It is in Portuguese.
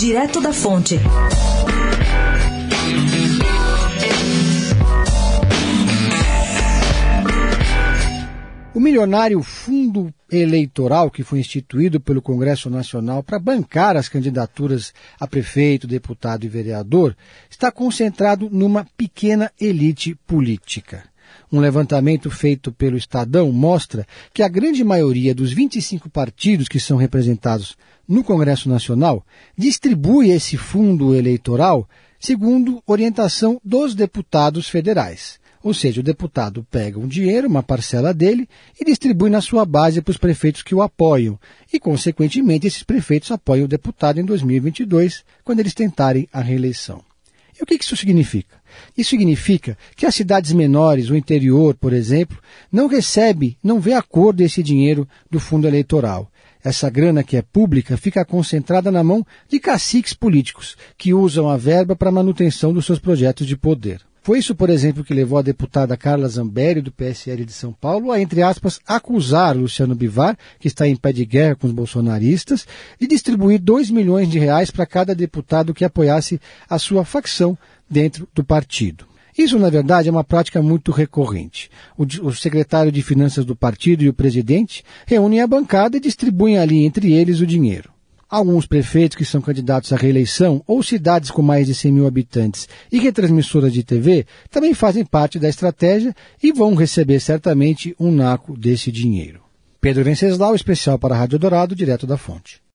Direto da Fonte. O milionário fundo eleitoral que foi instituído pelo Congresso Nacional para bancar as candidaturas a prefeito, deputado e vereador está concentrado numa pequena elite política. Um levantamento feito pelo Estadão mostra que a grande maioria dos 25 partidos que são representados no Congresso Nacional distribui esse fundo eleitoral segundo orientação dos deputados federais. Ou seja, o deputado pega um dinheiro, uma parcela dele, e distribui na sua base para os prefeitos que o apoiam. E, consequentemente, esses prefeitos apoiam o deputado em 2022, quando eles tentarem a reeleição. E o que isso significa? Isso significa que as cidades menores, o interior, por exemplo, não recebe, não vê a cor desse dinheiro do fundo eleitoral. Essa grana que é pública fica concentrada na mão de caciques políticos, que usam a verba para a manutenção dos seus projetos de poder. Foi isso, por exemplo, que levou a deputada Carla Zambelli, do PSL de São Paulo, a, entre aspas, acusar Luciano Bivar, que está em pé de guerra com os bolsonaristas, de distribuir 2 milhões de reais para cada deputado que apoiasse a sua facção dentro do partido. Isso, na verdade, é uma prática muito recorrente. O, secretário de Finanças do partido e o presidente reúnem a bancada e distribuem ali entre eles o dinheiro. Alguns prefeitos que são candidatos à reeleição ou cidades com mais de 100 mil habitantes e retransmissoras de TV também fazem parte da estratégia e vão receber certamente um naco desse dinheiro. Pedro Venceslau, especial para a Rádio Dourado, direto da fonte.